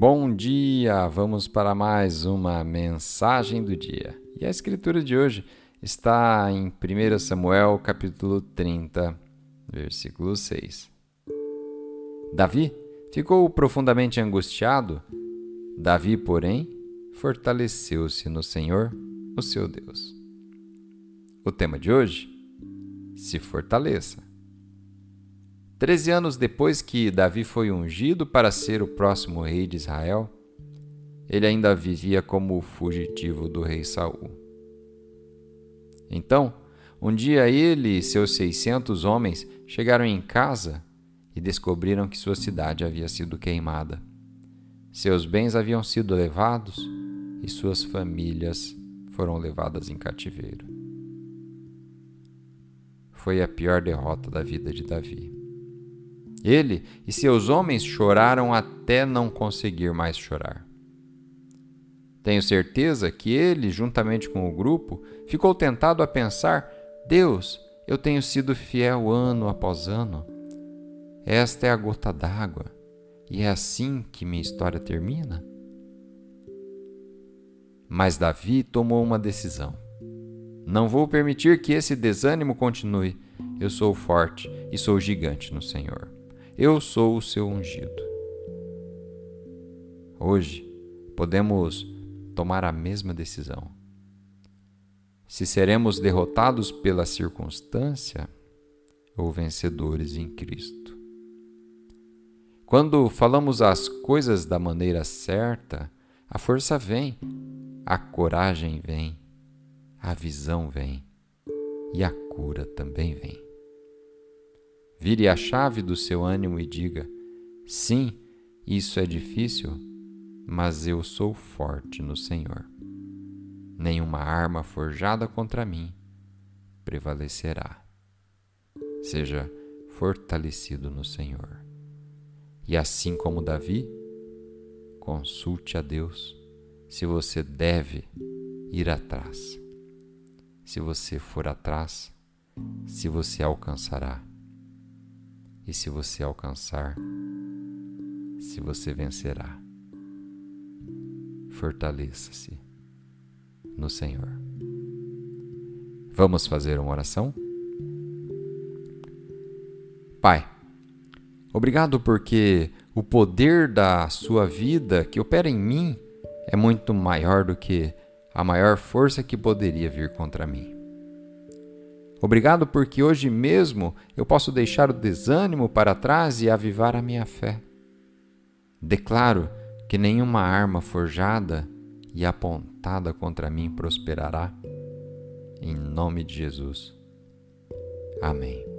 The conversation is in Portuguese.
Bom dia! Vamos para mais uma mensagem do dia. E a escritura de hoje está em 1 Samuel, capítulo 30, versículo 6. Davi ficou profundamente angustiado. Davi, porém, fortaleceu-se no Senhor, o seu Deus. O tema de hoje: se fortaleça. Treze anos depois que Davi foi ungido para ser o próximo rei de Israel, ele ainda vivia como fugitivo do rei Saul. Então, um dia ele e seus seiscentos homens chegaram em casa e descobriram que sua cidade havia sido queimada. Seus bens haviam sido levados e suas famílias foram levadas em cativeiro. Foi a pior derrota da vida de Davi. Ele e seus homens choraram até não conseguir mais chorar. Tenho certeza que ele, juntamente com o grupo, ficou tentado a pensar: Deus, eu tenho sido fiel ano após ano. Esta é a gota d'água, e é assim que minha história termina? Mas Davi tomou uma decisão. Não vou permitir que esse desânimo continue. Eu sou forte e sou gigante no Senhor. Eu sou o seu ungido. Hoje podemos tomar a mesma decisão. Se seremos derrotados pela circunstância ou vencedores em Cristo. Quando falamos as coisas da maneira certa, a força vem, a coragem vem, a visão vem e a cura também. Vire a chave do seu ânimo e diga: Sim, isso é difícil, mas eu sou forte no Senhor. Nenhuma arma forjada contra mim prevalecerá. Seja fortalecido no Senhor. E assim como Davi, consulte a Deus se você deve ir atrás. Se você for atrás, se você alcançará e se você alcançar, se você vencerá. Fortaleça-se no Senhor. Vamos fazer uma oração? Pai, obrigado porque o poder da Sua vida que opera em mim é muito maior do que a maior força que poderia vir contra mim. Obrigado porque hoje mesmo eu posso deixar o desânimo para trás e avivar a minha fé. Declaro que nenhuma arma forjada e apontada contra mim prosperará. Em nome de Jesus. Amém.